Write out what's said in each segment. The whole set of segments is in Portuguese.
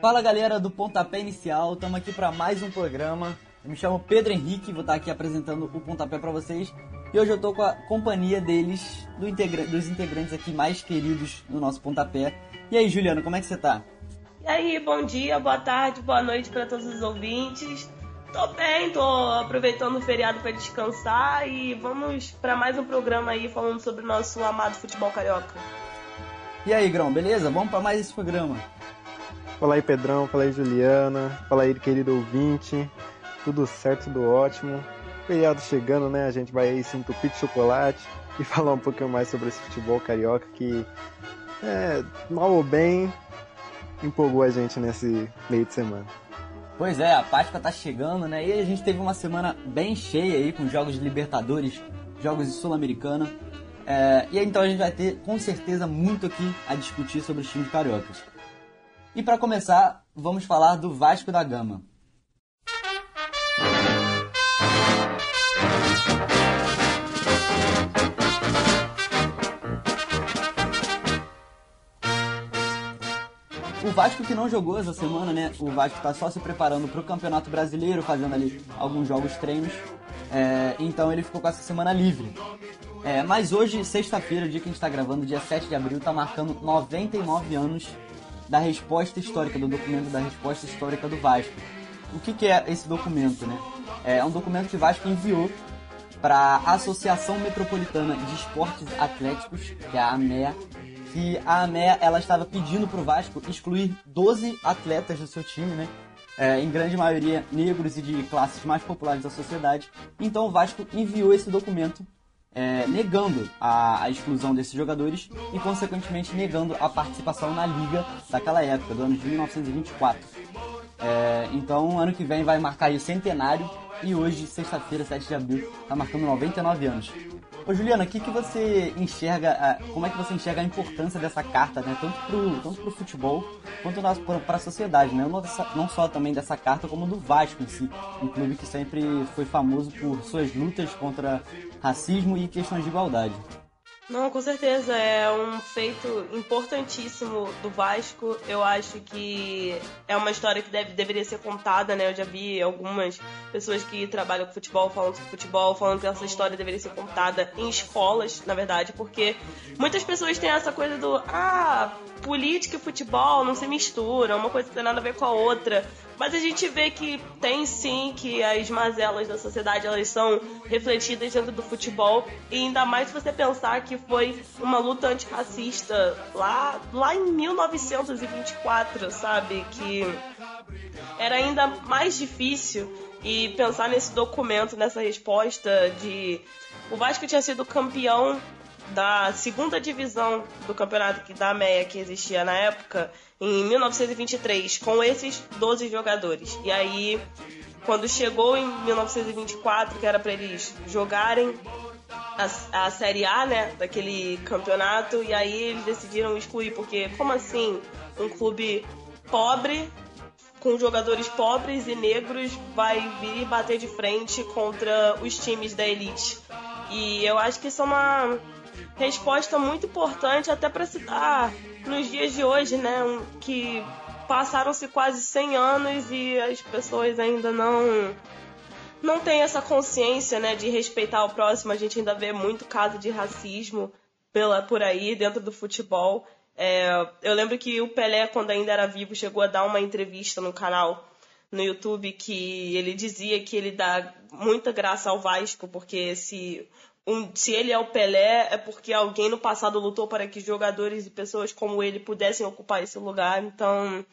Fala galera do Pontapé Inicial, estamos aqui para mais um programa. Eu me chamo Pedro Henrique, vou estar aqui apresentando o Pontapé para vocês. E hoje eu estou com a companhia deles, do integra dos integrantes aqui mais queridos do nosso Pontapé. E aí, Juliano, como é que você tá? E aí, bom dia, boa tarde, boa noite para todos os ouvintes. Tô bem, tô aproveitando o feriado para descansar e vamos para mais um programa aí falando sobre o nosso amado futebol carioca. E aí, Grão, beleza? Vamos para mais esse programa. Fala aí, Pedrão. Fala aí, Juliana. Fala aí, querido ouvinte. Tudo certo, tudo ótimo. Feriado chegando, né? A gente vai aí se entupir de chocolate e falar um pouquinho mais sobre esse futebol carioca que, é, mal ou bem, empolgou a gente nesse meio de semana. Pois é, a Páscoa tá chegando, né? E a gente teve uma semana bem cheia aí com jogos de Libertadores, jogos de Sul-Americana. É, e então a gente vai ter com certeza muito aqui a discutir sobre os times cariocas. E para começar, vamos falar do Vasco da Gama. Vasco que não jogou essa semana, né? O Vasco está só se preparando para o Campeonato Brasileiro, fazendo ali alguns jogos treinos. É, então ele ficou com essa semana livre. É, mas hoje, sexta-feira, o dia que a gente está gravando, dia 7 de abril, está marcando 99 anos da resposta histórica, do documento da resposta histórica do Vasco. O que, que é esse documento, né? É um documento que o Vasco enviou para a Associação Metropolitana de Esportes Atléticos, que é a AMEA, que a AMEA ela estava pedindo para o Vasco excluir 12 atletas do seu time, né? É, em grande maioria negros e de classes mais populares da sociedade. Então o Vasco enviou esse documento é, negando a, a, exclusão desses jogadores e, consequentemente, negando a participação na liga daquela época, do ano de 1924. É, então, ano que vem vai marcar o centenário e hoje, sexta-feira, 7 de abril, está marcando 99 anos. Ô Juliana, o que, que você enxerga, como é que você enxerga a importância dessa carta, né? Tanto pro, tanto pro futebol quanto para a sociedade, né? Não, não só também dessa carta, como do Vasco em si. Um clube que sempre foi famoso por suas lutas contra racismo e questões de igualdade. Não, com certeza. É um feito importantíssimo do Vasco. Eu acho que é uma história que deve, deveria ser contada, né? Eu já vi algumas pessoas que trabalham com futebol falando sobre futebol, falando que essa história deveria ser contada em escolas, na verdade, porque muitas pessoas têm essa coisa do ah, política e futebol não se misturam, uma coisa não tem nada a ver com a outra. Mas a gente vê que tem sim que as mazelas da sociedade elas são refletidas dentro do futebol e ainda mais se você pensar que foi uma luta antirracista lá, lá em 1924, sabe? Que era ainda mais difícil e pensar nesse documento, nessa resposta de o Vasco tinha sido campeão da segunda divisão do campeonato da MEA que existia na época, em 1923, com esses 12 jogadores. E aí, quando chegou em 1924, que era para eles jogarem a, a Série A, né, daquele campeonato, e aí eles decidiram excluir, porque como assim um clube pobre com jogadores pobres e negros vai vir bater de frente contra os times da elite. E eu acho que isso é uma resposta muito importante até para dar nos dias de hoje, né? Que passaram-se quase 100 anos e as pessoas ainda não não têm essa consciência, né, de respeitar o próximo. A gente ainda vê muito caso de racismo pela por aí dentro do futebol. É, eu lembro que o Pelé, quando ainda era vivo, chegou a dar uma entrevista no canal no YouTube que ele dizia que ele dá muita graça ao Vasco, porque se um, se ele é o Pelé, é porque alguém no passado lutou para que jogadores e pessoas como ele pudessem ocupar esse lugar. Então,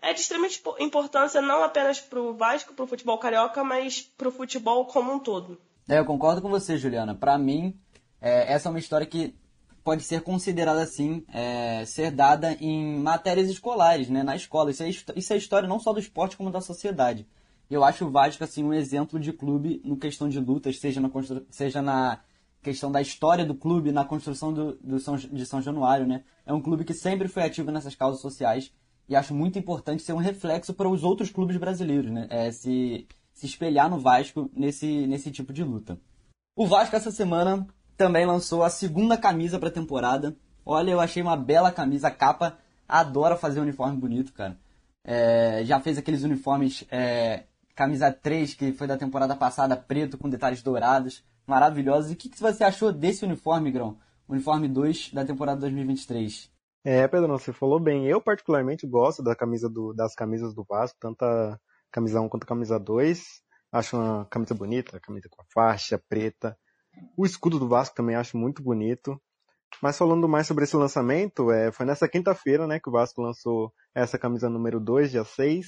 é de extrema importância não apenas para o Vasco, para o futebol carioca, mas para o futebol como um todo. É, eu concordo com você, Juliana. Para mim, é, essa é uma história que pode ser considerada assim, é, ser dada em matérias escolares, né, na escola. Isso é, isso é história não só do esporte como da sociedade. Eu acho o Vasco assim um exemplo de clube no questão de lutas, seja na, seja na questão da história do clube na construção do, do São, de São Januário, né? É um clube que sempre foi ativo nessas causas sociais e acho muito importante ser um reflexo para os outros clubes brasileiros, né? É, se, se espelhar no Vasco nesse, nesse tipo de luta. O Vasco essa semana também lançou a segunda camisa para a temporada. Olha, eu achei uma bela camisa, a capa adora fazer uniforme bonito, cara. É, já fez aqueles uniformes é, camisa 3, que foi da temporada passada, preto com detalhes dourados, maravilhosos. E o que, que você achou desse uniforme, Grão? Uniforme 2 da temporada 2023. É, Pedro, você falou bem. Eu particularmente gosto da camisa do, das camisas do Vasco, tanto a camisa 1 quanto a camisa 2. Acho uma camisa bonita, camisa com a faixa preta. O escudo do Vasco também acho muito bonito. Mas falando mais sobre esse lançamento, é, foi nessa quinta-feira né, que o Vasco lançou essa camisa número 2, dia 6.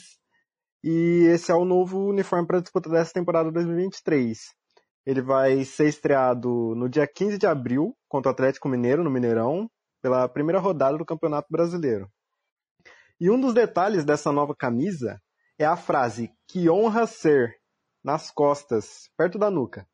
E esse é o novo uniforme para a disputa dessa temporada 2023. Ele vai ser estreado no dia 15 de abril contra o Atlético Mineiro, no Mineirão, pela primeira rodada do Campeonato Brasileiro. E um dos detalhes dessa nova camisa é a frase que honra ser nas costas, perto da nuca.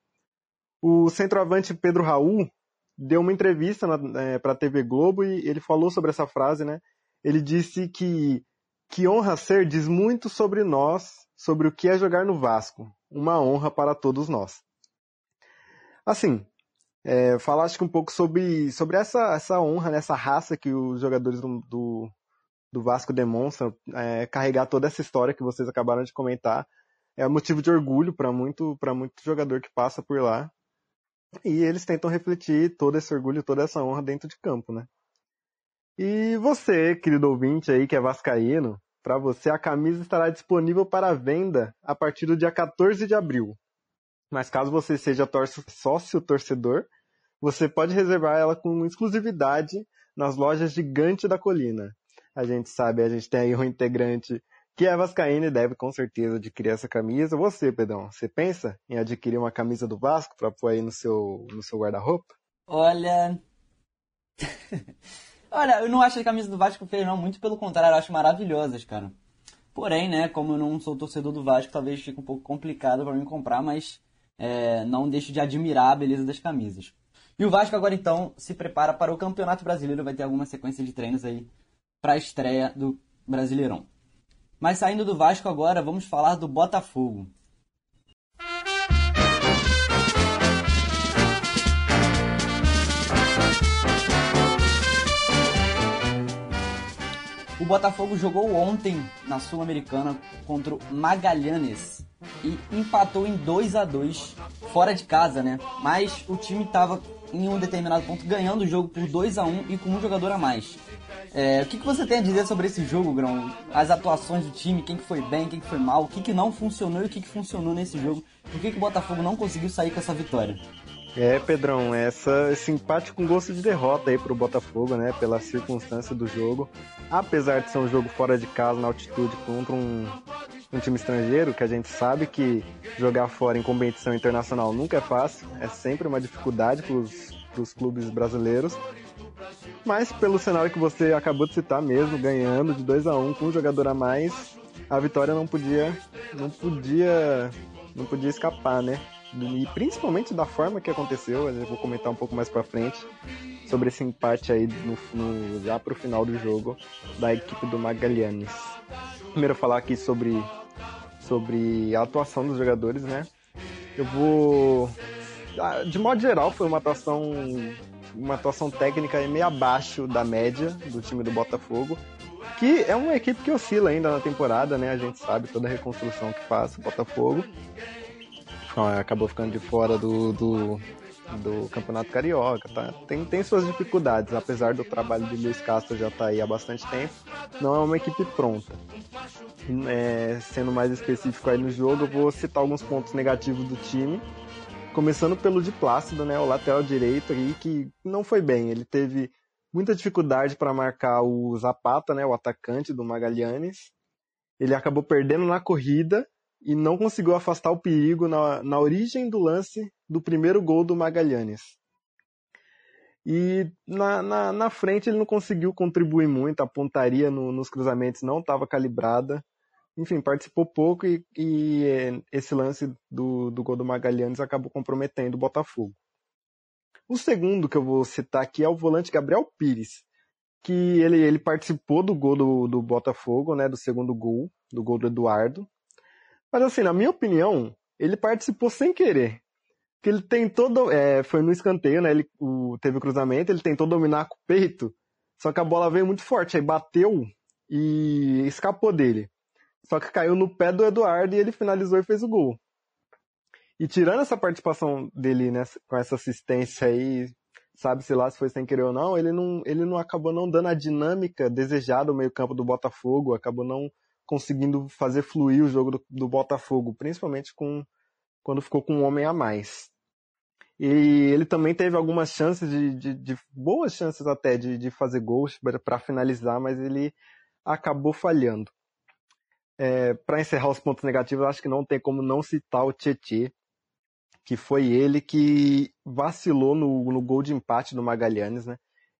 O centroavante Pedro Raul deu uma entrevista é, para a TV Globo e ele falou sobre essa frase, né? Ele disse que que honra ser diz muito sobre nós, sobre o que é jogar no Vasco. Uma honra para todos nós. Assim, é, que um pouco sobre, sobre essa, essa honra, né, essa raça que os jogadores do, do, do Vasco demonstram, é, carregar toda essa história que vocês acabaram de comentar, é motivo de orgulho para muito, muito jogador que passa por lá. E eles tentam refletir todo esse orgulho, toda essa honra dentro de campo, né? E você, querido ouvinte aí que é vascaíno, para você a camisa estará disponível para venda a partir do dia 14 de abril. Mas caso você seja sócio torcedor, você pode reservar ela com exclusividade nas lojas Gigante da Colina. A gente sabe, a gente tem aí um integrante que é vascaíno e deve com certeza adquirir essa camisa. Você, Pedrão, você pensa em adquirir uma camisa do Vasco para pôr aí no seu, no seu guarda-roupa? Olha... Olha, eu não acho a camisa do Vasco feia, não. Muito pelo contrário, eu acho maravilhosas, cara. Porém, né, como eu não sou torcedor do Vasco, talvez fique um pouco complicado para mim comprar, mas é, não deixo de admirar a beleza das camisas. E o Vasco agora então se prepara para o Campeonato Brasileiro, vai ter alguma sequência de treinos aí para a estreia do Brasileirão. Mas saindo do Vasco agora, vamos falar do Botafogo. O Botafogo jogou ontem na Sul-Americana contra o Magalhães e empatou em 2 a 2 fora de casa, né? Mas o time estava em um determinado ponto ganhando o jogo por 2 a 1 e com um jogador a mais. É, o que, que, você tem a dizer sobre esse jogo, Grão? As atuações do time, quem que foi bem, quem que foi mal, o que, que não funcionou e o que, que funcionou nesse jogo? Por que, que o Botafogo não conseguiu sair com essa vitória? É, Pedrão, essa, esse empate com gosto de derrota aí pro Botafogo, né? Pela circunstância do jogo. Apesar de ser um jogo fora de casa, na altitude, contra um, um time estrangeiro, que a gente sabe que jogar fora em competição internacional nunca é fácil, é sempre uma dificuldade para os clubes brasileiros. Mas pelo cenário que você acabou de citar mesmo, ganhando de 2 a 1 um, com um jogador a mais, a vitória não podia não podia não podia escapar, né? E principalmente da forma que aconteceu, eu vou comentar um pouco mais para frente sobre esse empate aí no, no, já pro final do jogo da equipe do Magalhães. Primeiro falar aqui sobre sobre a atuação dos jogadores, né? Eu vou ah, de modo geral foi uma atuação uma atuação técnica meio abaixo da média do time do Botafogo, que é uma equipe que oscila ainda na temporada, né? A gente sabe toda a reconstrução que faz o Botafogo. Acabou ficando de fora do, do, do Campeonato Carioca, tá? Tem, tem suas dificuldades, apesar do trabalho de Luiz Castro já tá aí há bastante tempo, não é uma equipe pronta. É, sendo mais específico aí no jogo, eu vou citar alguns pontos negativos do time Começando pelo de Plácido, né, o lateral direito aí, que não foi bem. Ele teve muita dificuldade para marcar o Zapata, né, o atacante do Magalhães. Ele acabou perdendo na corrida e não conseguiu afastar o perigo na, na origem do lance do primeiro gol do Magalhães. E na, na, na, frente ele não conseguiu contribuir muito, a pontaria no, nos cruzamentos não estava calibrada enfim, participou pouco e, e é, esse lance do, do gol do Magalhães acabou comprometendo o Botafogo. O segundo que eu vou citar aqui é o volante Gabriel Pires, que ele, ele participou do gol do, do Botafogo, né, do segundo gol, do gol do Eduardo. Mas assim, na minha opinião, ele participou sem querer. que ele tentou, é, foi no escanteio, né? Ele o, teve o cruzamento, ele tentou dominar com o peito, só que a bola veio muito forte, aí bateu e escapou dele. Só que caiu no pé do Eduardo e ele finalizou e fez o gol. E tirando essa participação dele nessa, com essa assistência aí, sabe-se lá se foi sem querer ou não, ele não, ele não acabou não dando a dinâmica desejada ao meio-campo do Botafogo, acabou não conseguindo fazer fluir o jogo do, do Botafogo, principalmente com quando ficou com um homem a mais. E ele também teve algumas chances de, de, de boas chances até de, de fazer gols para finalizar, mas ele acabou falhando. É, para encerrar os pontos negativos, acho que não tem como não citar o Tietê, que foi ele que vacilou no, no gol de empate do Magalhães, né?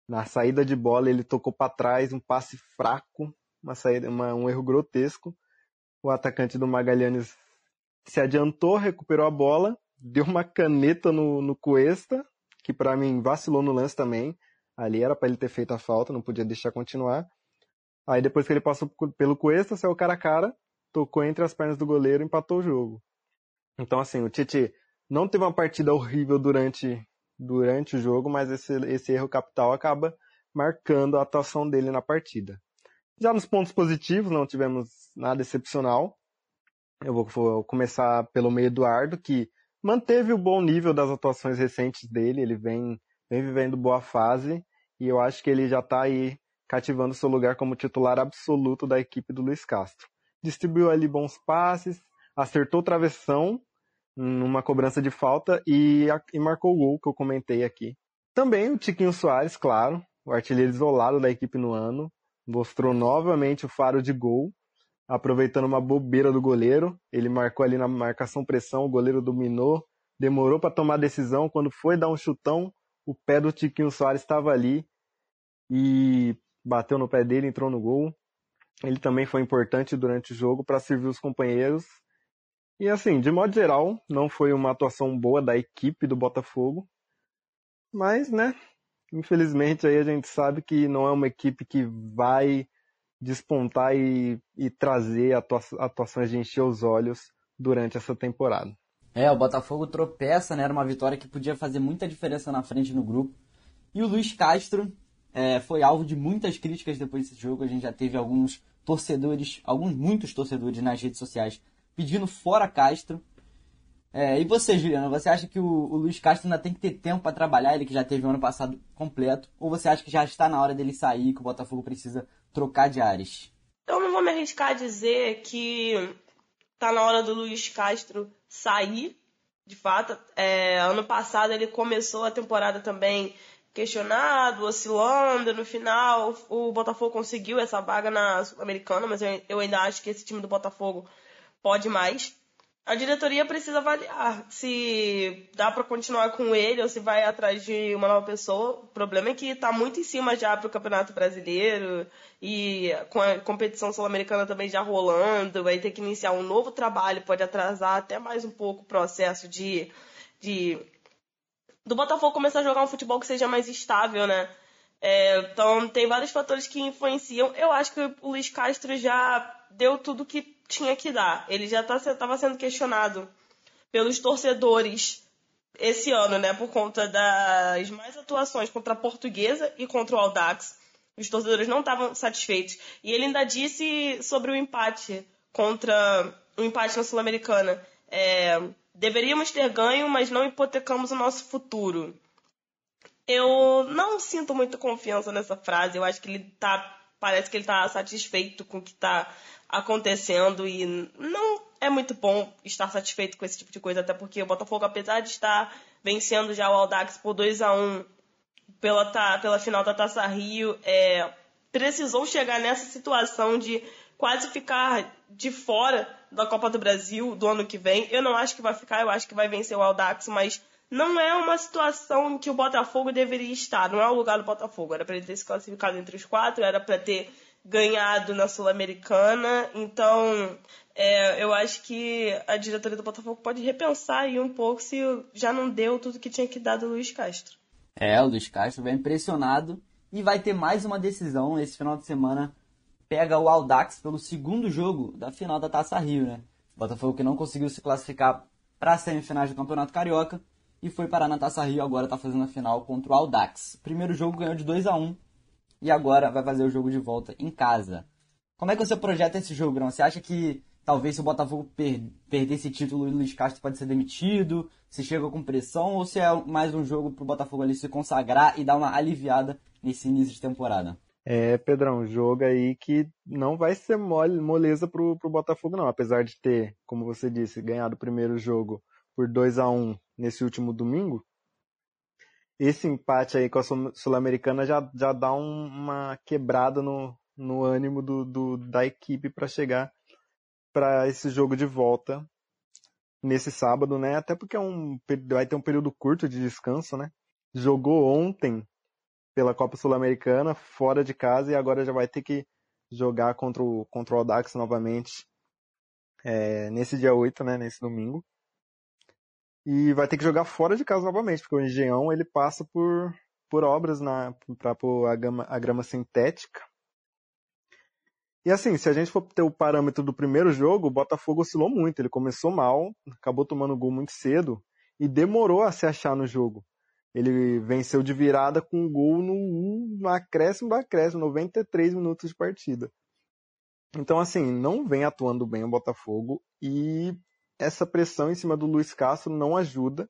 Na saída de bola ele tocou para trás, um passe fraco, uma saída, uma, um erro grotesco. O atacante do Magalhães se adiantou, recuperou a bola, deu uma caneta no, no Cuesta, que para mim vacilou no lance também. Ali era para ele ter feito a falta, não podia deixar continuar. Aí depois que ele passou pelo Cuesta, saiu cara a cara, tocou entre as pernas do goleiro e empatou o jogo. Então assim, o Tite não teve uma partida horrível durante, durante o jogo, mas esse, esse erro capital acaba marcando a atuação dele na partida. Já nos pontos positivos, não tivemos nada excepcional. Eu vou, começar pelo meio Eduardo, que manteve o bom nível das atuações recentes dele, ele vem, vem vivendo boa fase, e eu acho que ele já está aí cativando seu lugar como titular absoluto da equipe do Luiz Castro. Distribuiu ali bons passes, acertou travessão numa cobrança de falta e, e marcou o gol que eu comentei aqui. Também o Tiquinho Soares, claro, o artilheiro isolado da equipe no ano, mostrou novamente o faro de gol, aproveitando uma bobeira do goleiro. Ele marcou ali na marcação pressão, o goleiro dominou, demorou para tomar a decisão. Quando foi dar um chutão, o pé do Tiquinho Soares estava ali e bateu no pé dele, entrou no gol. Ele também foi importante durante o jogo para servir os companheiros e assim, de modo geral, não foi uma atuação boa da equipe do Botafogo. Mas, né, infelizmente aí a gente sabe que não é uma equipe que vai despontar e, e trazer atua atuações de encher os olhos durante essa temporada. É, o Botafogo tropeça, né? Era uma vitória que podia fazer muita diferença na frente no grupo. E o Luiz Castro é, foi alvo de muitas críticas depois desse jogo. A gente já teve alguns torcedores, alguns muitos torcedores nas redes sociais pedindo fora Castro. É, e você, Juliana, você acha que o, o Luiz Castro ainda tem que ter tempo para trabalhar, ele que já teve o ano passado completo? Ou você acha que já está na hora dele sair, que o Botafogo precisa trocar de áreas? Eu não vou me arriscar a dizer que tá na hora do Luiz Castro sair, de fato. É, ano passado ele começou a temporada também questionado, oscilando. No final, o Botafogo conseguiu essa vaga na Sul-Americana, mas eu, eu ainda acho que esse time do Botafogo pode mais. A diretoria precisa avaliar se dá para continuar com ele ou se vai atrás de uma nova pessoa. O problema é que está muito em cima já para o Campeonato Brasileiro e com a competição sul-americana também já rolando, vai ter que iniciar um novo trabalho, pode atrasar até mais um pouco o processo de, de do Botafogo começar a jogar um futebol que seja mais estável, né? É, então tem vários fatores que influenciam. Eu acho que o Luiz Castro já deu tudo que tinha que dar. Ele já estava tá, sendo questionado pelos torcedores esse ano, né? Por conta das mais atuações contra a Portuguesa e contra o Aldax. Os torcedores não estavam satisfeitos. E ele ainda disse sobre o empate contra o empate na Sul-Americana. É, deveríamos ter ganho, mas não hipotecamos o nosso futuro. Eu não sinto muita confiança nessa frase. Eu acho que ele tá. Parece que ele tá satisfeito com o que tá acontecendo e não é muito bom estar satisfeito com esse tipo de coisa, até porque o Botafogo, apesar de estar vencendo já o Aldax por 2 a 1 pela, pela final da Taça Rio, é, precisou chegar nessa situação de quase ficar de fora da Copa do Brasil do ano que vem. Eu não acho que vai ficar, eu acho que vai vencer o Aldax, mas não é uma situação em que o Botafogo deveria estar, não é o lugar do Botafogo. Era para ele ter se classificado entre os quatro, era para ter ganhado na Sul-Americana. Então, é, eu acho que a diretoria do Botafogo pode repensar aí um pouco se já não deu tudo que tinha que dar do Luiz Castro. É, o Luiz Castro vai impressionado e vai ter mais uma decisão esse final de semana. Pega o Aldax pelo segundo jogo da final da Taça Rio, né? O Botafogo que não conseguiu se classificar para as semifinais do Campeonato Carioca e foi parar na Taça Rio, agora está fazendo a final contra o Aldax. Primeiro jogo ganhou de 2 a 1 e agora vai fazer o jogo de volta em casa. Como é que você projeta esse jogo, Grão? Você acha que talvez se o Botafogo per perder esse título, o Luiz Castro pode ser demitido? Se chega com pressão ou se é mais um jogo para o Botafogo ali se consagrar e dar uma aliviada nesse início de temporada? É, Pedrão, jogo aí que não vai ser mole, moleza pro, pro Botafogo, não. Apesar de ter, como você disse, ganhado o primeiro jogo por 2 a 1 nesse último domingo, esse empate aí com a Sul-Americana já, já dá um, uma quebrada no, no ânimo do, do da equipe para chegar para esse jogo de volta nesse sábado, né? Até porque é um, vai ter um período curto de descanso, né? Jogou ontem pela Copa Sul-Americana, fora de casa, e agora já vai ter que jogar contra o, contra o Audax novamente é, nesse dia 8, né, nesse domingo. E vai ter que jogar fora de casa novamente, porque o Engenhão ele passa por, por obras para a, gama, a grama sintética. E assim, se a gente for ter o parâmetro do primeiro jogo, o Botafogo oscilou muito. Ele começou mal, acabou tomando gol muito cedo e demorou a se achar no jogo. Ele venceu de virada com um gol no, no acréscimo do acréscimo, 93 minutos de partida. Então, assim, não vem atuando bem o Botafogo e essa pressão em cima do Luiz Castro não ajuda.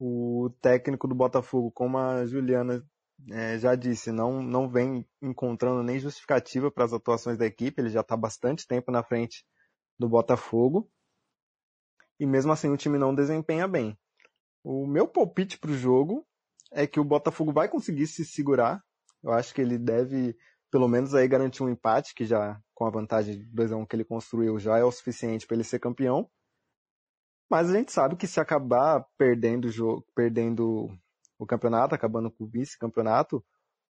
O técnico do Botafogo, como a Juliana é, já disse, não, não vem encontrando nem justificativa para as atuações da equipe. Ele já está bastante tempo na frente do Botafogo. E mesmo assim o time não desempenha bem. O meu palpite para o jogo é que o Botafogo vai conseguir se segurar. Eu acho que ele deve, pelo menos, aí garantir um empate, que já com a vantagem de 2 a 1 que ele construiu já é o suficiente para ele ser campeão. Mas a gente sabe que se acabar perdendo o jogo, perdendo o campeonato, acabando com o vice-campeonato,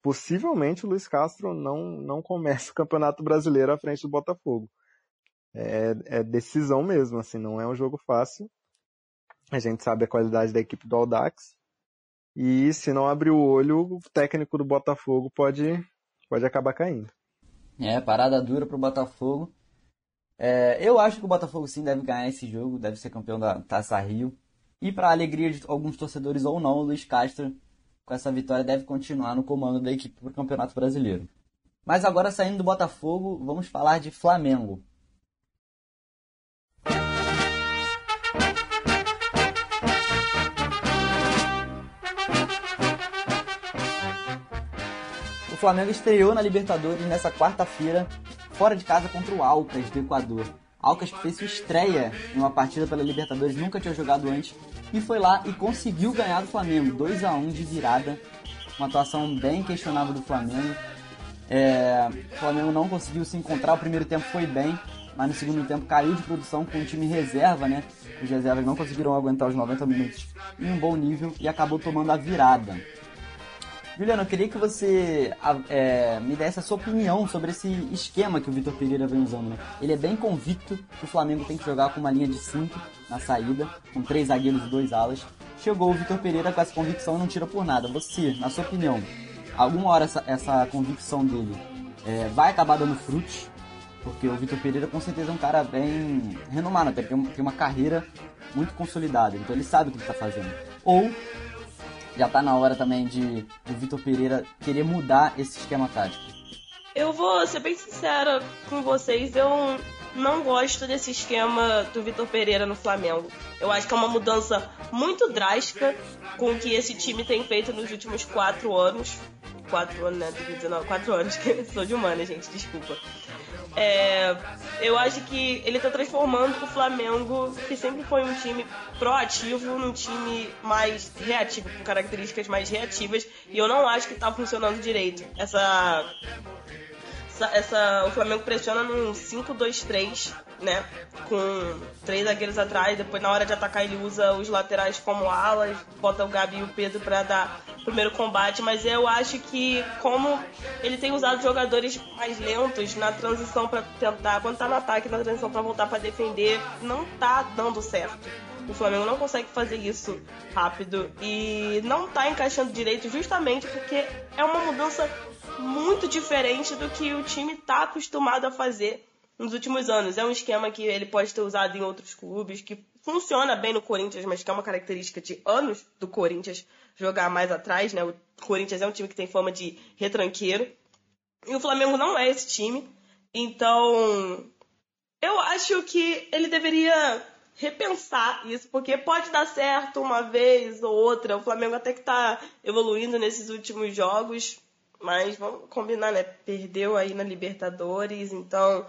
possivelmente o Luiz Castro não, não começa o campeonato brasileiro à frente do Botafogo. É, é decisão mesmo, assim, não é um jogo fácil. A gente sabe a qualidade da equipe do Aldax. E se não abrir o olho, o técnico do Botafogo pode, pode acabar caindo. É, parada dura pro Botafogo. É, eu acho que o Botafogo sim deve ganhar esse jogo, deve ser campeão da Taça Rio. E para alegria de alguns torcedores ou não, o Luiz Castro, com essa vitória, deve continuar no comando da equipe para o Campeonato Brasileiro. Mas agora saindo do Botafogo, vamos falar de Flamengo. Flamengo estreou na Libertadores nessa quarta-feira, fora de casa contra o Alcas do Equador. Alcas fez sua estreia em uma partida pela Libertadores, nunca tinha jogado antes, e foi lá e conseguiu ganhar do Flamengo, 2 a 1 de virada. Uma atuação bem questionável do Flamengo. É, o Flamengo não conseguiu se encontrar, o primeiro tempo foi bem, mas no segundo tempo caiu de produção com o time reserva, né? Os reservas não conseguiram aguentar os 90 minutos em um bom nível e acabou tomando a virada. Juliano, eu queria que você é, me desse a sua opinião sobre esse esquema que o Vitor Pereira vem usando. Né? Ele é bem convicto que o Flamengo tem que jogar com uma linha de 5 na saída, com três zagueiros e dois alas. Chegou o Vitor Pereira com essa convicção e não tira por nada. Você, na sua opinião, alguma hora essa, essa convicção dele é, vai acabar dando frutos? Porque o Vitor Pereira com certeza é um cara bem renomado, até tem uma carreira muito consolidada, então ele sabe o que está fazendo. Ou já tá na hora também de o Vitor Pereira querer mudar esse esquema tático? Eu vou ser bem sincera com vocês, eu não gosto desse esquema do Vitor Pereira no Flamengo. Eu acho que é uma mudança muito drástica com o que esse time tem feito nos últimos quatro anos. Quatro anos, né? 2019, quatro anos, que sou de humana, gente, desculpa. É, eu acho que ele está transformando o Flamengo, que sempre foi um time proativo, num time mais reativo, com características mais reativas, e eu não acho que está funcionando direito. Essa, essa, o Flamengo pressiona num 5-2-3, né? Com três zagueiros atrás, depois na hora de atacar ele usa os laterais como alas, bota o Gabi e o Pedro para dar primeiro combate, mas eu acho que como ele tem usado jogadores mais lentos na transição para tentar, quando tá no ataque, na transição para voltar para defender, não tá dando certo. O Flamengo não consegue fazer isso rápido e não tá encaixando direito justamente porque é uma mudança muito diferente do que o time tá acostumado a fazer nos últimos anos. É um esquema que ele pode ter usado em outros clubes, que funciona bem no Corinthians, mas que é uma característica de anos do Corinthians jogar mais atrás, né? O Corinthians é um time que tem fama de retranqueiro. E o Flamengo não é esse time. Então, eu acho que ele deveria repensar isso, porque pode dar certo uma vez ou outra. O Flamengo até que tá evoluindo nesses últimos jogos, mas vamos combinar, né? Perdeu aí na Libertadores, então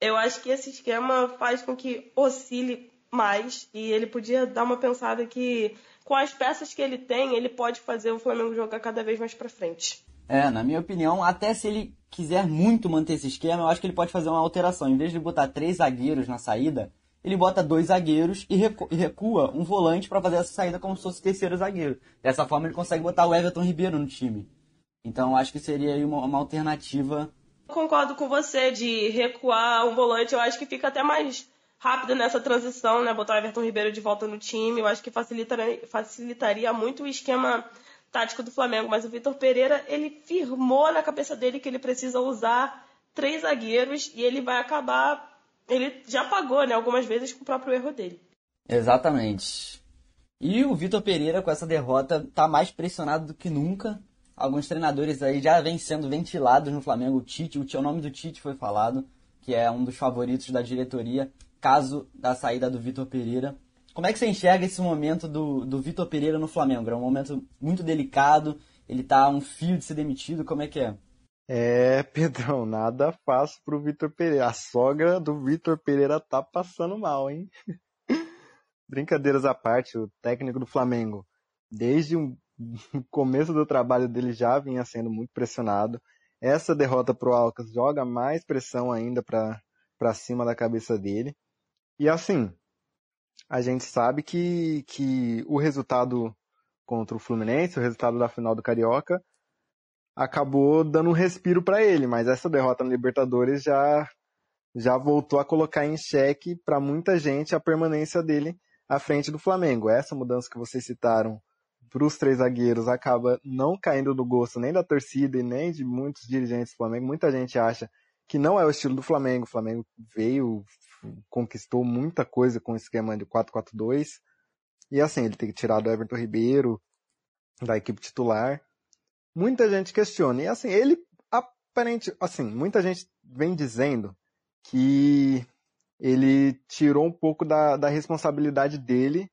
eu acho que esse esquema faz com que oscile mais e ele podia dar uma pensada que com as peças que ele tem, ele pode fazer o Flamengo jogar cada vez mais para frente. É, na minha opinião, até se ele quiser muito manter esse esquema, eu acho que ele pode fazer uma alteração. Em vez de botar três zagueiros na saída, ele bota dois zagueiros e, recu recua um volante para fazer essa saída como se fosse terceiro zagueiro. Dessa forma ele consegue botar o Everton Ribeiro no time. Então acho que seria uma, uma alternativa. Concordo com você de recuar um volante. Eu acho que fica até mais rápido nessa transição, né? Botar o Everton Ribeiro de volta no time. Eu acho que facilitaria, muito o esquema tático do Flamengo. Mas o Vitor Pereira, ele firmou na cabeça dele que ele precisa usar três zagueiros e ele vai acabar ele já pagou, né, algumas vezes com o próprio erro dele. Exatamente. E o Vitor Pereira, com essa derrota, tá mais pressionado do que nunca. Alguns treinadores aí já vêm sendo ventilados no Flamengo. O Tite, o, o nome do Tite foi falado, que é um dos favoritos da diretoria, caso da saída do Vitor Pereira. Como é que você enxerga esse momento do, do Vitor Pereira no Flamengo? É um momento muito delicado, ele tá a um fio de ser demitido, como é que é? É, Pedrão, nada fácil pro Vitor Pereira. A sogra do Vitor Pereira tá passando mal, hein? Brincadeiras à parte, o técnico do Flamengo, desde o começo do trabalho dele já vinha sendo muito pressionado. Essa derrota pro Alcas joga mais pressão ainda para para cima da cabeça dele. E assim, a gente sabe que, que o resultado contra o Fluminense, o resultado da final do Carioca, acabou dando um respiro para ele, mas essa derrota na Libertadores já já voltou a colocar em xeque para muita gente a permanência dele à frente do Flamengo. Essa mudança que vocês citaram para os três zagueiros acaba não caindo no gosto nem da torcida e nem de muitos dirigentes do Flamengo. Muita gente acha que não é o estilo do Flamengo. O Flamengo veio, conquistou muita coisa com o esquema de 4-4-2. E assim, ele tem que tirar do Everton Ribeiro da equipe titular muita gente questiona. E assim, ele aparente, assim, muita gente vem dizendo que ele tirou um pouco da, da responsabilidade dele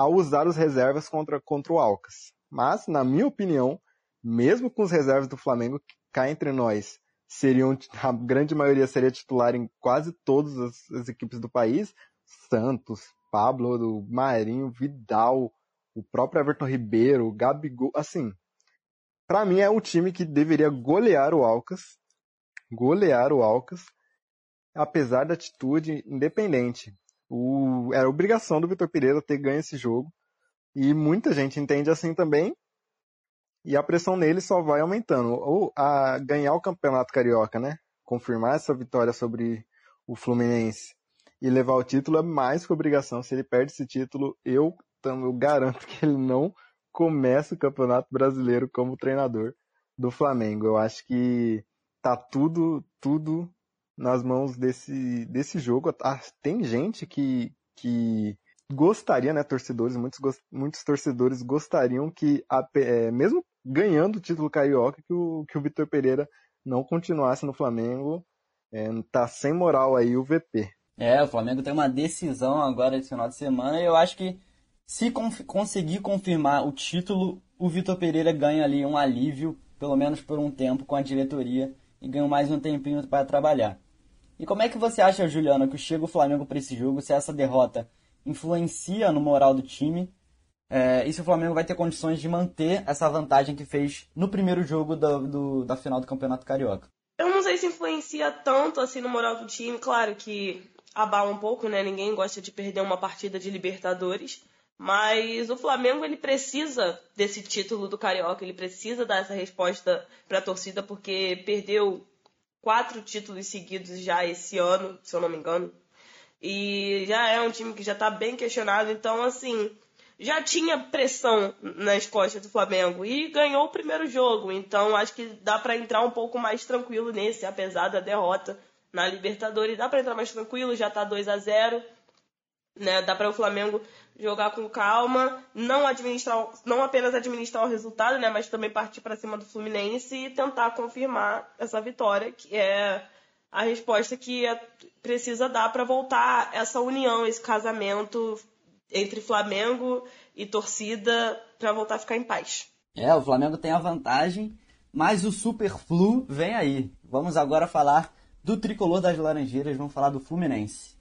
ao usar os reservas contra, contra o Alcas. Mas, na minha opinião, mesmo com os reservas do Flamengo, cá entre nós, seriam, a grande maioria seria titular em quase todas as, as equipes do país, Santos, Pablo, do Marinho, Vidal, o próprio Everton Ribeiro, Gabigol, assim, para mim é um time que deveria golear o Alcas, golear o Alcas, apesar da atitude independente. O, era obrigação do Vitor Pereira ter ganho esse jogo. E muita gente entende assim também. E a pressão nele só vai aumentando. Ou a ganhar o campeonato carioca, né? Confirmar essa vitória sobre o Fluminense e levar o título é mais que obrigação. Se ele perde esse título, eu, eu garanto que ele não começa o Campeonato Brasileiro como treinador do Flamengo. Eu acho que tá tudo, tudo nas mãos desse, desse jogo. Ah, tem gente que, que gostaria, né, torcedores, muitos, muitos torcedores gostariam que, é, mesmo ganhando o título carioca, que o, que o Vitor Pereira não continuasse no Flamengo. É, tá sem moral aí o VP. É, o Flamengo tem uma decisão agora esse final de semana e eu acho que se conf conseguir confirmar o título, o Vitor Pereira ganha ali um alívio, pelo menos por um tempo, com a diretoria e ganha mais um tempinho para trabalhar. E como é que você acha, Juliana, que chega o Flamengo para esse jogo, se essa derrota influencia no moral do time é, e se o Flamengo vai ter condições de manter essa vantagem que fez no primeiro jogo do, do, da final do Campeonato Carioca? Eu não sei se influencia tanto assim no moral do time, claro que abala um pouco, né? Ninguém gosta de perder uma partida de Libertadores. Mas o Flamengo ele precisa desse título do Carioca, ele precisa dar essa resposta para a torcida porque perdeu quatro títulos seguidos já esse ano, se eu não me engano. E já é um time que já está bem questionado, então assim, já tinha pressão nas costas do Flamengo e ganhou o primeiro jogo, então acho que dá para entrar um pouco mais tranquilo nesse, apesar da derrota na Libertadores, dá para entrar mais tranquilo, já está 2 a 0 Né? Dá para o Flamengo jogar com calma, não administrar, não apenas administrar o resultado, né, mas também partir para cima do Fluminense e tentar confirmar essa vitória, que é a resposta que é, precisa dar para voltar essa união, esse casamento entre Flamengo e torcida para voltar a ficar em paz. É, o Flamengo tem a vantagem, mas o Super Flu vem aí. Vamos agora falar do tricolor das Laranjeiras, vamos falar do Fluminense.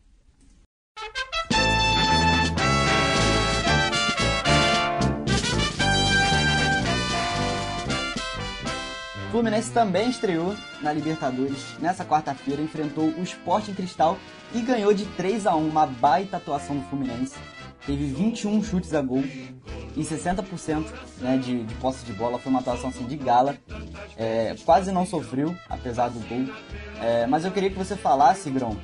Fluminense também estreou na Libertadores nessa quarta-feira, enfrentou o Sporting Cristal e ganhou de 3 a 1 uma baita atuação do Fluminense. Teve 21 chutes a gol e 60% né, de, de posse de bola. Foi uma atuação assim, de gala. É, quase não sofreu, apesar do gol. É, mas eu queria que você falasse, Grão,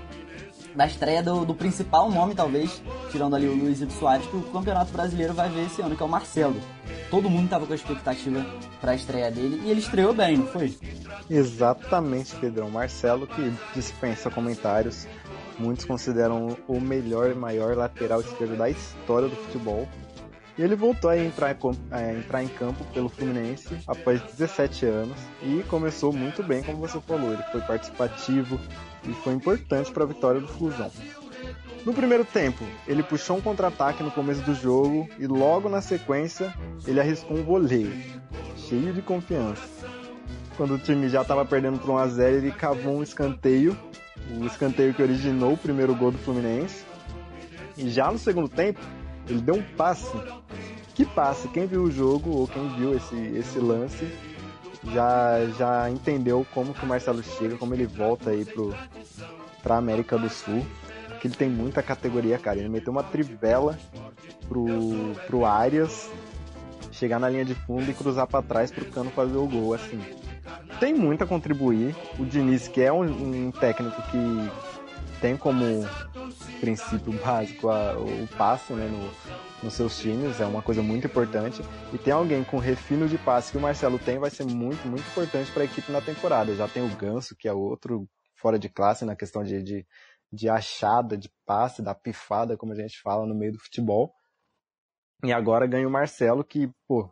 da estreia do, do, principal nome, talvez, tirando ali o Luiz Soares, que o Campeonato Brasileiro vai ver esse ano, que é o Marcelo todo mundo tava com a expectativa para a estreia dele e ele estreou bem, não foi? Exatamente, Pedrão. Marcelo que dispensa comentários. Muitos consideram o melhor e maior lateral esquerdo da história do futebol. E ele voltou a entrar, a entrar em campo pelo Fluminense após 17 anos e começou muito bem, como você falou. Ele foi participativo e foi importante para a vitória do Flusão. No primeiro tempo, ele puxou um contra-ataque no começo do jogo e logo na sequência ele arriscou um voleio, cheio de confiança. Quando o time já estava perdendo por 1 a 0, ele cavou um escanteio, o escanteio que originou o primeiro gol do Fluminense. E já no segundo tempo, ele deu um passe. Que passe? Quem viu o jogo ou quem viu esse, esse lance já, já entendeu como que o Marcelo chega, como ele volta aí para a América do Sul que ele tem muita categoria, cara. Ele meteu uma trivela pro, pro Arias chegar na linha de fundo e cruzar para trás pro Cano fazer o gol, assim. Tem muito a contribuir. O Diniz, que é um, um técnico que tem como princípio básico a, o passe né, no, nos seus times, é uma coisa muito importante. E tem alguém com refino de passe que o Marcelo tem, vai ser muito, muito importante para a equipe na temporada. Já tem o Ganso, que é outro fora de classe na questão de, de de achada, de passe, da pifada, como a gente fala no meio do futebol. E agora ganha o Marcelo, que, pô,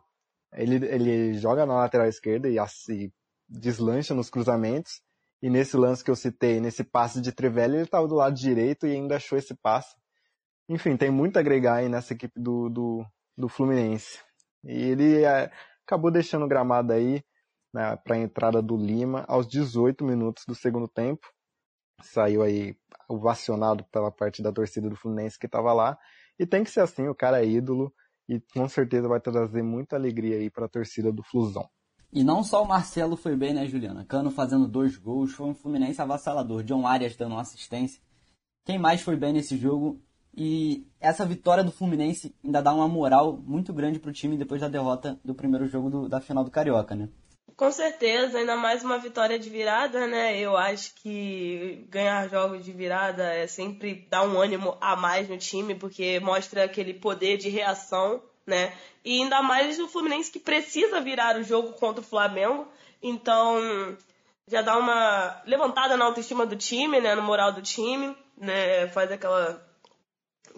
ele, ele joga na lateral esquerda e assim, deslancha nos cruzamentos. E nesse lance que eu citei, nesse passe de Trivela, ele estava do lado direito e ainda achou esse passe. Enfim, tem muito a agregar aí nessa equipe do, do, do Fluminense. E ele é, acabou deixando o gramado aí né, para a entrada do Lima aos 18 minutos do segundo tempo. Saiu aí ovacionado pela parte da torcida do Fluminense que estava lá. E tem que ser assim, o cara é ídolo e com certeza vai trazer muita alegria aí para a torcida do Flusão. E não só o Marcelo foi bem, né, Juliana? Cano fazendo dois gols, foi um Fluminense avassalador. John Arias dando uma assistência. Quem mais foi bem nesse jogo? E essa vitória do Fluminense ainda dá uma moral muito grande pro time depois da derrota do primeiro jogo do, da final do Carioca, né? Com certeza, ainda mais uma vitória de virada, né? Eu acho que ganhar jogos de virada é sempre dar um ânimo a mais no time, porque mostra aquele poder de reação, né? E ainda mais o Fluminense que precisa virar o jogo contra o Flamengo. Então, já dá uma levantada na autoestima do time, né? No moral do time, né? Faz aquela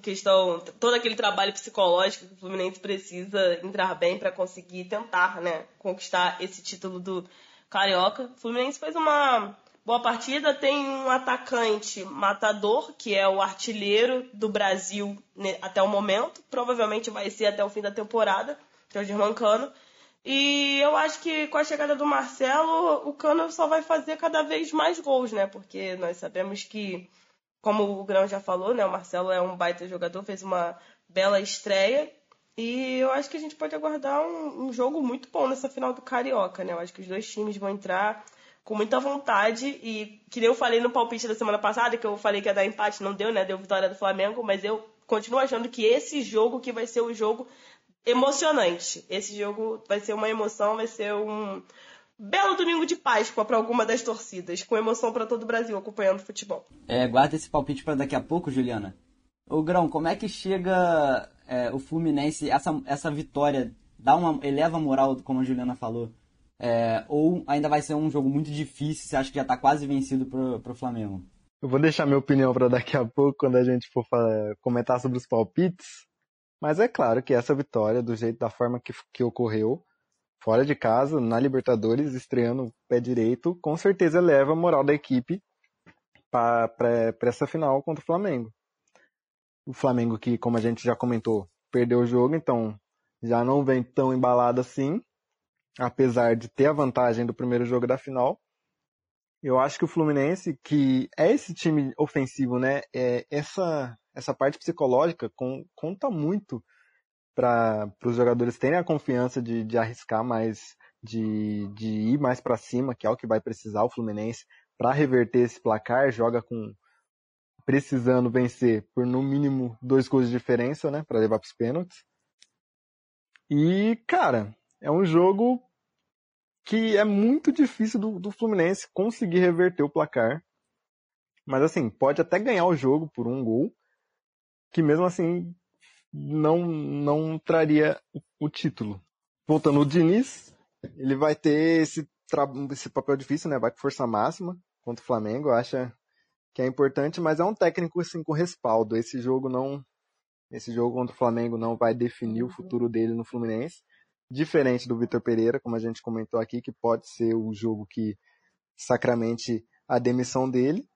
questão, todo aquele trabalho psicológico que o Fluminense precisa entrar bem para conseguir tentar, né, conquistar esse título do Carioca. O Fluminense fez uma boa partida, tem um atacante matador, que é o artilheiro do Brasil né, até o momento, provavelmente vai ser até o fim da temporada, que é o Germancano. E eu acho que com a chegada do Marcelo, o Cano só vai fazer cada vez mais gols, né? Porque nós sabemos que como o Grão já falou, né, o Marcelo é um baita jogador, fez uma bela estreia. E eu acho que a gente pode aguardar um, um jogo muito bom nessa final do Carioca, né? Eu acho que os dois times vão entrar com muita vontade e que nem eu falei no palpite da semana passada, que eu falei que ia dar empate, não deu, né? Deu vitória do Flamengo, mas eu continuo achando que esse jogo que vai ser o jogo emocionante. Esse jogo vai ser uma emoção, vai ser um, belo domingo de Páscoa para alguma das torcidas, com emoção para todo o Brasil acompanhando o futebol. É, guarda esse palpite para daqui a pouco, Juliana. Ô Grão, como é que chega é, o Fluminense, essa, essa vitória, dá uma, eleva a moral, como a Juliana falou, é, ou ainda vai ser um jogo muito difícil, você acha que já está quase vencido pro, pro Flamengo? Eu vou deixar minha opinião para daqui a pouco, quando a gente for comentar sobre os palpites. Mas é claro que essa vitória, do jeito da forma que, que ocorreu, fora de casa, na Libertadores, estreando pé direito, com certeza eleva a moral da equipe para essa final contra o Flamengo. O Flamengo que, como a gente já comentou, perdeu o jogo, então já não vem tão embalado assim, apesar de ter a vantagem do primeiro jogo da final. Eu acho que o Fluminense, que é esse time ofensivo, né? É, essa, essa parte psicológica com, conta muito para os jogadores terem a confiança de, de arriscar mais, de, de ir mais para cima, que é o que vai precisar o Fluminense para reverter esse placar. Joga com precisando vencer por no mínimo dois gols de diferença, né, para levar para os pênaltis. E cara, é um jogo que é muito difícil do, do Fluminense conseguir reverter o placar. Mas assim, pode até ganhar o jogo por um gol, que mesmo assim não, não traria o título. Voltando, o Diniz, ele vai ter esse, esse papel difícil, né? Vai com força máxima contra o Flamengo, acha que é importante, mas é um técnico assim com respaldo. Esse jogo não, esse jogo contra o Flamengo não vai definir o futuro dele no Fluminense, diferente do Vitor Pereira, como a gente comentou aqui, que pode ser o jogo que sacramente a demissão dele.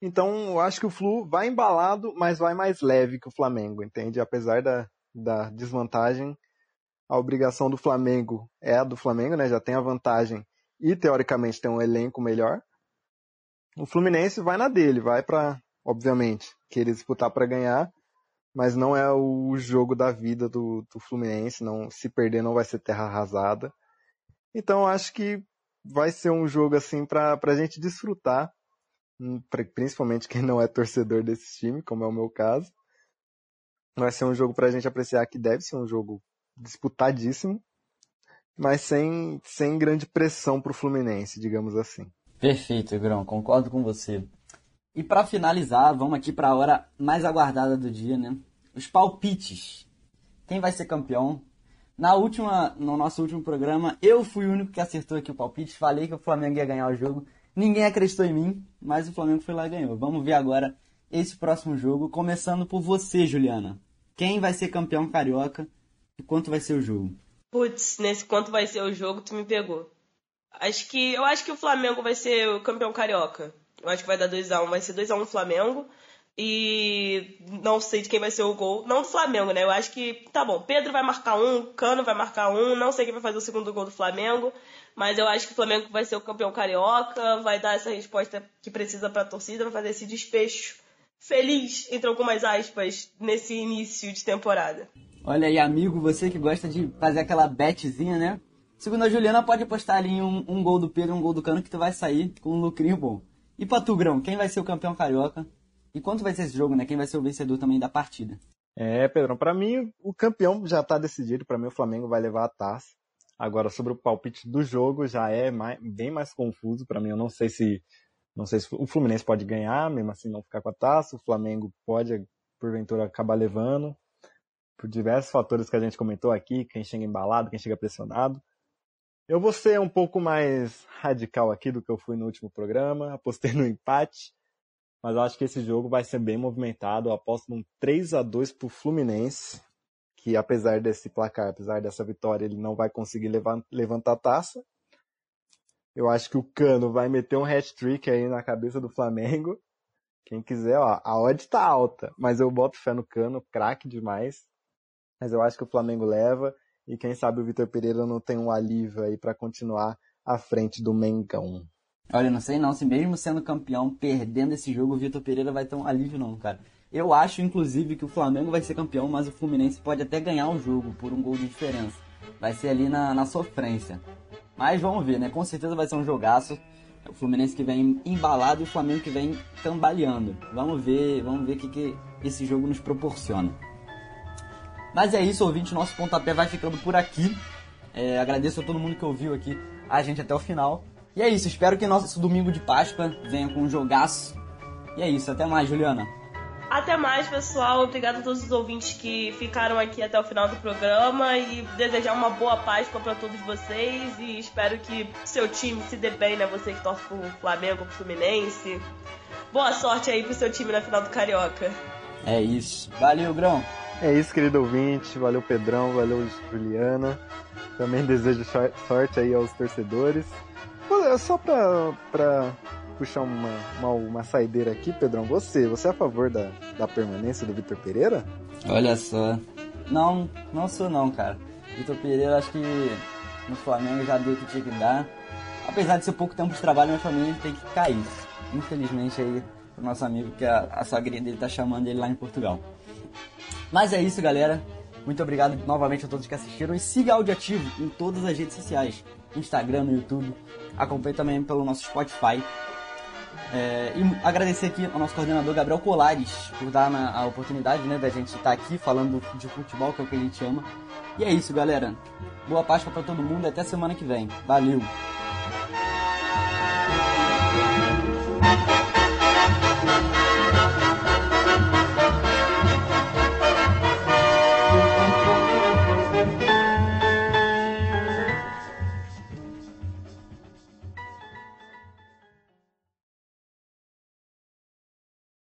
Então, eu acho que o Flu vai embalado, mas vai mais leve que o Flamengo, entende? Apesar da, da desvantagem, a obrigação do Flamengo é a do Flamengo, né? Já tem a vantagem e teoricamente tem um elenco melhor. O Fluminense vai na dele, vai para, obviamente, querer disputar para ganhar, mas não é o jogo da vida do, do Fluminense, não se perder não vai ser terra arrasada. Então acho que vai ser um jogo assim para a gente desfrutar Hum, principalmente quem não é torcedor desse time, como é o meu caso. Vai ser um jogo para a gente apreciar que deve ser um jogo disputadíssimo, mas sem, sem grande pressão para o Fluminense, digamos assim. Perfeito, Grão, concordo com você. E para finalizar, vamos aqui para a hora mais aguardada do dia, né? Os palpites. Quem vai ser campeão? Na última, no nosso último programa, eu fui o único que acertou aqui o palpite. Falei que o Flamengo ia ganhar o jogo. Ninguém acreditou em mim, mas o Flamengo foi lá e ganhou. Vamos ver agora esse próximo jogo, começando por você, Juliana. Quem vai ser campeão carioca e quanto vai ser o jogo? Putz, nesse quanto vai ser o jogo, tu me pegou. Acho que eu acho que o Flamengo vai ser o campeão carioca. Eu acho que vai dar 2 a 1, um. vai ser 2 a 1 um Flamengo. E não sei de quem vai ser o gol. Não do Flamengo, né? Eu acho que tá bom. Pedro vai marcar um, Cano vai marcar um, não sei quem vai fazer o segundo gol do Flamengo. Mas eu acho que o Flamengo vai ser o campeão carioca, vai dar essa resposta que precisa para a torcida, vai fazer esse desfecho feliz, entre algumas aspas, nesse início de temporada. Olha aí, amigo, você que gosta de fazer aquela betzinha, né? Segundo a Juliana, pode apostar ali um, um gol do Pedro, um gol do Cano, que tu vai sair com um lucrinho bom. E pra tu, Grão, quem vai ser o campeão carioca? E quanto vai ser esse jogo, né? Quem vai ser o vencedor também da partida? É, Pedrão, para mim o campeão já tá decidido. Para mim o Flamengo vai levar a taça. Agora, sobre o palpite do jogo, já é mais, bem mais confuso para mim. Eu não sei se não sei se o Fluminense pode ganhar, mesmo assim não ficar com a taça. O Flamengo pode, porventura, acabar levando. Por diversos fatores que a gente comentou aqui, quem chega embalado, quem chega pressionado. Eu vou ser um pouco mais radical aqui do que eu fui no último programa. Apostei no empate. Mas acho que esse jogo vai ser bem movimentado. Eu aposto num 3 a 2 pro Fluminense que apesar desse placar, apesar dessa vitória, ele não vai conseguir levantar a taça. Eu acho que o Cano vai meter um hat-trick aí na cabeça do Flamengo. Quem quiser, ó, a odd tá alta, mas eu boto fé no Cano, craque demais. Mas eu acho que o Flamengo leva e quem sabe o Vitor Pereira não tem um alívio aí para continuar à frente do Mengão. Olha, não sei não, se mesmo sendo campeão, perdendo esse jogo, o Vitor Pereira vai ter um alívio não, cara. Eu acho, inclusive, que o Flamengo vai ser campeão, mas o Fluminense pode até ganhar o jogo por um gol de diferença. Vai ser ali na, na sofrência. Mas vamos ver, né? Com certeza vai ser um jogaço. O Fluminense que vem embalado e o Flamengo que vem tambaleando. Vamos ver, vamos ver o que, que esse jogo nos proporciona. Mas é isso, ouvinte. Nosso pontapé vai ficando por aqui. É, agradeço a todo mundo que ouviu aqui a gente até o final. E é isso, espero que nosso domingo de Páscoa venha com um jogaço. E é isso, até mais, Juliana. Até mais, pessoal. Obrigado a todos os ouvintes que ficaram aqui até o final do programa e desejar uma boa Páscoa para todos vocês e espero que seu time se dê bem, né? Você que torce pro Flamengo, pro Fluminense. Boa sorte aí pro seu time na final do Carioca. É isso. Valeu, Grão. É isso, querido ouvinte. Valeu, Pedrão. Valeu, Juliana. Também desejo sorte aí aos torcedores. Só pra, pra puxar uma, uma, uma saideira aqui, Pedrão. Você, você é a favor da, da permanência do Vitor Pereira? Olha só. Não, não sou não, cara. Vitor Pereira, acho que no Flamengo já deu o que tinha que dar. Apesar de ser pouco tempo de trabalho, mas Flamengo ele tem que cair. Infelizmente aí, o nosso amigo que a, a sogrinha dele tá chamando ele lá em Portugal. Mas é isso, galera. Muito obrigado novamente a todos que assistiram e siga Audioativo em todas as redes sociais, Instagram, no YouTube. Acompanhe também pelo nosso Spotify. É, e agradecer aqui ao nosso coordenador Gabriel Colares por dar a oportunidade né, da gente estar aqui falando de futebol, que é o que a gente ama. E é isso, galera. Boa Páscoa para todo mundo e até semana que vem. Valeu!